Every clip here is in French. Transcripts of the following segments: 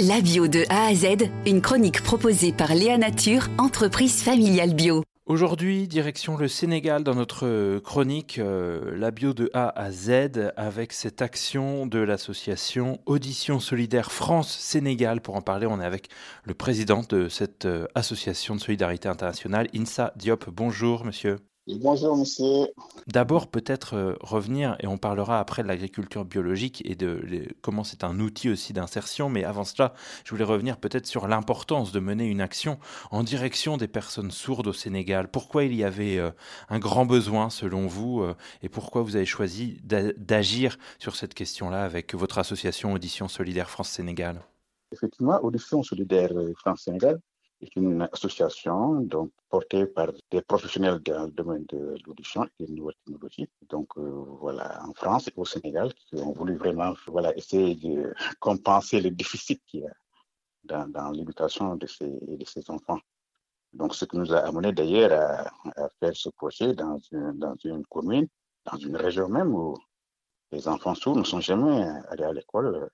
La bio de A à Z, une chronique proposée par Léa Nature, entreprise familiale bio. Aujourd'hui, direction le Sénégal dans notre chronique euh, La bio de A à Z avec cette action de l'association Audition Solidaire France-Sénégal. Pour en parler, on est avec le président de cette euh, association de solidarité internationale, INSA Diop. Bonjour monsieur. Bonjour, monsieur. D'abord, peut-être euh, revenir, et on parlera après de l'agriculture biologique et de comment c'est un outil aussi d'insertion, mais avant cela, je voulais revenir peut-être sur l'importance de mener une action en direction des personnes sourdes au Sénégal. Pourquoi il y avait euh, un grand besoin, selon vous, euh, et pourquoi vous avez choisi d'agir sur cette question-là avec votre association Audition Solidaire France-Sénégal? Effectivement, Audition Solidaire France-Sénégal est une association donc, portée par des professionnels dans le domaine de l'audition et des nouvelles technologies. Donc euh, voilà, en France et au Sénégal, qui ont voulu vraiment voilà, essayer de compenser le déficit qu'il y a dans, l'éducation de ces, de ces enfants. Donc ce qui nous a amené d'ailleurs à, à, faire ce projet dans une, dans une commune, dans une région même où les enfants sourds ne sont jamais allés à l'école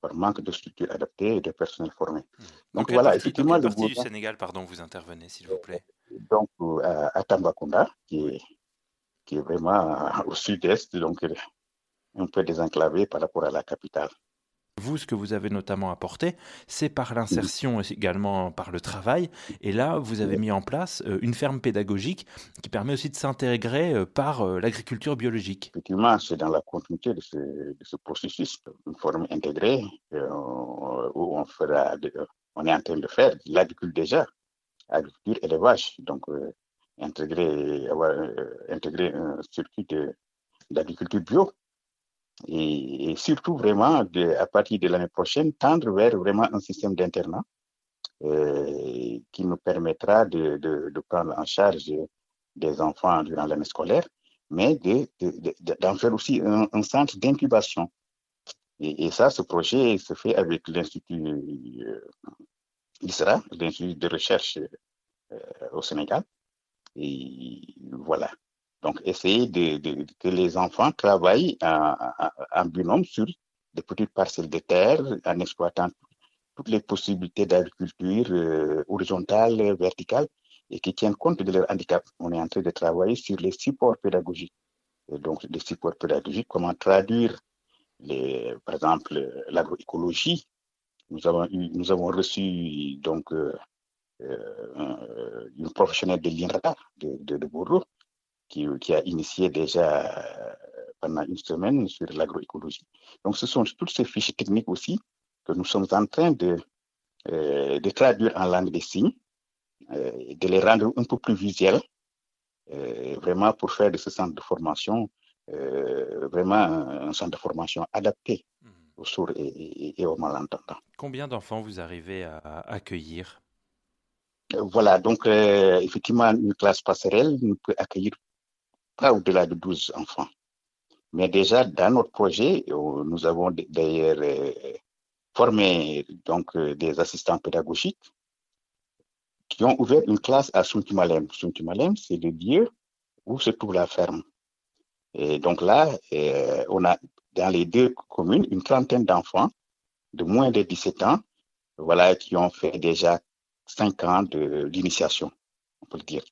par manque de structures adaptées et de personnel formé. Hmm. Donc, voilà, effectivement. le partie du Sénégal, pardon, vous intervenez, s'il vous plaît Donc à, Tambacounda, qui est, qui est vraiment au sud-est, donc un peu désenclavé par rapport à la capitale. Vous, ce que vous avez notamment apporté, c'est par l'insertion également par le travail. Et là, vous avez mis en place euh, une ferme pédagogique qui permet aussi de s'intégrer euh, par euh, l'agriculture biologique. Effectivement, c'est dans la continuité de ce, processus, une forme intégrée où on, fera, on est en train de faire l'agriculture déjà, agriculture, élevage. Donc, intégrer, avoir, intégrer un circuit d'agriculture bio et, surtout vraiment à partir de l'année prochaine tendre vers vraiment un système d'internat euh, qui nous permettra de, de, de, prendre en charge des enfants durant l'année scolaire, mais d'en faire aussi un, centre d'incubation. Et, et, ça, ce projet se fait avec l'Institut euh, ISRA, l'Institut de recherche euh, au Sénégal. Et voilà. Donc, essayer de, que les enfants travaillent en, binôme sur des petites parcelles de terre en exploitant toutes les possibilités d'agriculture euh, horizontale, verticale et qui tiennent compte de leur handicap. On est en train de travailler sur les supports pédagogiques. Donc, les supports pédagogiques, comment traduire, les, par exemple, l'agroécologie. Nous avons, nous avons reçu donc euh, euh, une professionnelle de l'INRATA de, de, qui, qui, a initié déjà euh, pendant une semaine sur l'agroécologie. Donc, ce sont toutes ces fiches techniques aussi que nous sommes en train de, euh, de traduire en langue des signes, euh, de les rendre un peu plus visuels, euh, vraiment pour faire de ce centre de formation euh, vraiment un, un, centre de formation adapté mmh. aux sourds et, et, et aux malentendants. Combien d'enfants vous arrivez à, à accueillir? Voilà, donc euh, effectivement, une classe passerelle ne peut accueillir pas au-delà de 12 enfants. Mais déjà, dans notre projet, euh, nous avons d'ailleurs euh, formé donc, euh, des assistants pédagogiques qui ont ouvert une classe à Suntimalem. Suntimalem, c'est le lieu où se trouve la ferme. Et donc là, on a dans les deux communes une trentaine d'enfants de moins de 17 ans, voilà, qui ont fait déjà 5 ans d'initiation, on peut le dire.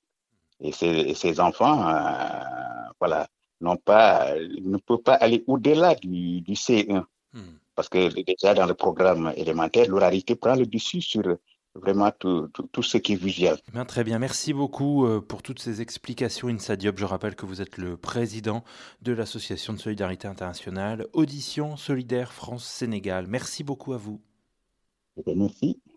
Et ces, ces enfants, euh, voilà, n'ont pas, ne peuvent pas aller au-delà du, du C1. Hmm. Parce que déjà dans le programme élémentaire, l'oralité prend le dessus sur vraiment tout, tout, tout, ce qui est visuel. Bien, très bien, merci beaucoup euh, pour toutes ces explications, Insa Diop. Je rappelle que vous êtes le président de l'Association de solidarité internationale Audition Solidaire France-Sénégal. Merci beaucoup à vous. Eh merci.